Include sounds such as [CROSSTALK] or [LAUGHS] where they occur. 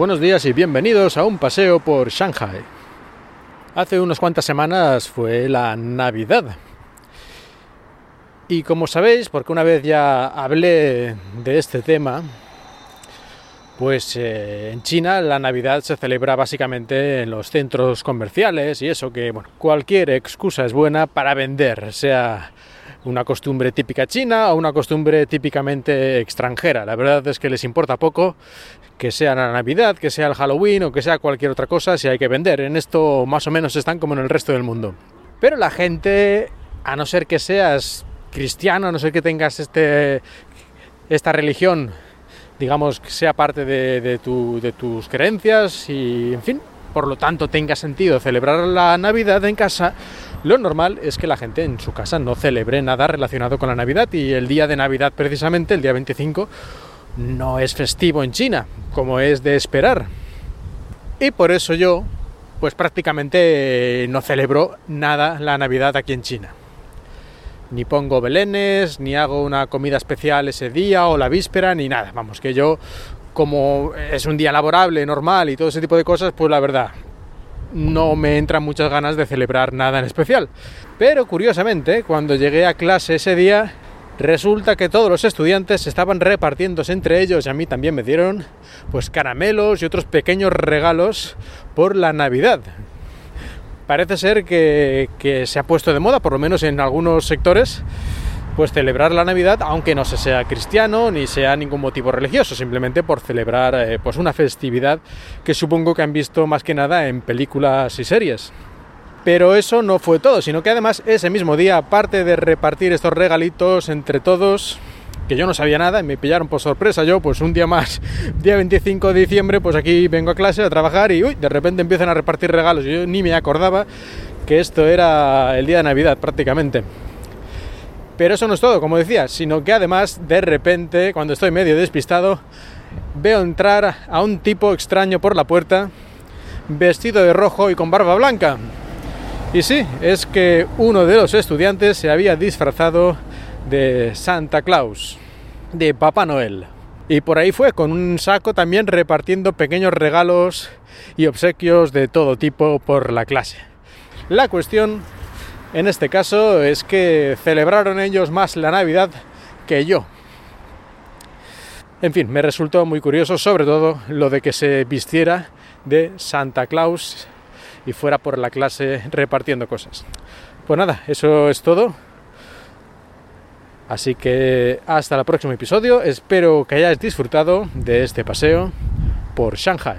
Buenos días y bienvenidos a un paseo por Shanghai. Hace unas cuantas semanas fue la Navidad. Y como sabéis, porque una vez ya hablé de este tema, pues eh, en China la Navidad se celebra básicamente en los centros comerciales y eso que, bueno, cualquier excusa es buena para vender, sea una costumbre típica china o una costumbre típicamente extranjera. La verdad es que les importa poco que sea la Navidad, que sea el Halloween o que sea cualquier otra cosa si hay que vender. En esto más o menos están como en el resto del mundo. Pero la gente, a no ser que seas cristiano, a no ser que tengas este, esta religión, digamos, que sea parte de, tu, de tus creencias y, en fin, por lo tanto tenga sentido celebrar la Navidad en casa, lo normal es que la gente en su casa no celebre nada relacionado con la Navidad y el día de Navidad precisamente, el día 25, no es festivo en China, como es de esperar. Y por eso yo, pues prácticamente no celebro nada la Navidad aquí en China. Ni pongo belenes, ni hago una comida especial ese día o la víspera, ni nada. Vamos, que yo, como es un día laborable, normal y todo ese tipo de cosas, pues la verdad, no me entran muchas ganas de celebrar nada en especial. Pero curiosamente, cuando llegué a clase ese día, resulta que todos los estudiantes estaban repartiéndose entre ellos y a mí también me dieron pues caramelos y otros pequeños regalos por la Navidad. Parece ser que, que se ha puesto de moda, por lo menos en algunos sectores, pues celebrar la Navidad, aunque no se sea cristiano ni sea ningún motivo religioso, simplemente por celebrar eh, pues una festividad que supongo que han visto más que nada en películas y series. Pero eso no fue todo, sino que además ese mismo día, aparte de repartir estos regalitos entre todos, que yo no sabía nada y me pillaron por sorpresa yo, pues un día más, [LAUGHS] día 25 de diciembre, pues aquí vengo a clase a trabajar y de repente empiezan a repartir regalos. Yo ni me acordaba que esto era el día de Navidad prácticamente. Pero eso no es todo, como decía, sino que además de repente, cuando estoy medio despistado, veo entrar a un tipo extraño por la puerta, vestido de rojo y con barba blanca. Y sí, es que uno de los estudiantes se había disfrazado de Santa Claus, de Papá Noel. Y por ahí fue, con un saco también repartiendo pequeños regalos y obsequios de todo tipo por la clase. La cuestión en este caso es que celebraron ellos más la Navidad que yo. En fin, me resultó muy curioso sobre todo lo de que se vistiera de Santa Claus y fuera por la clase repartiendo cosas. Pues nada, eso es todo. Así que hasta el próximo episodio. Espero que hayáis disfrutado de este paseo por Shanghai.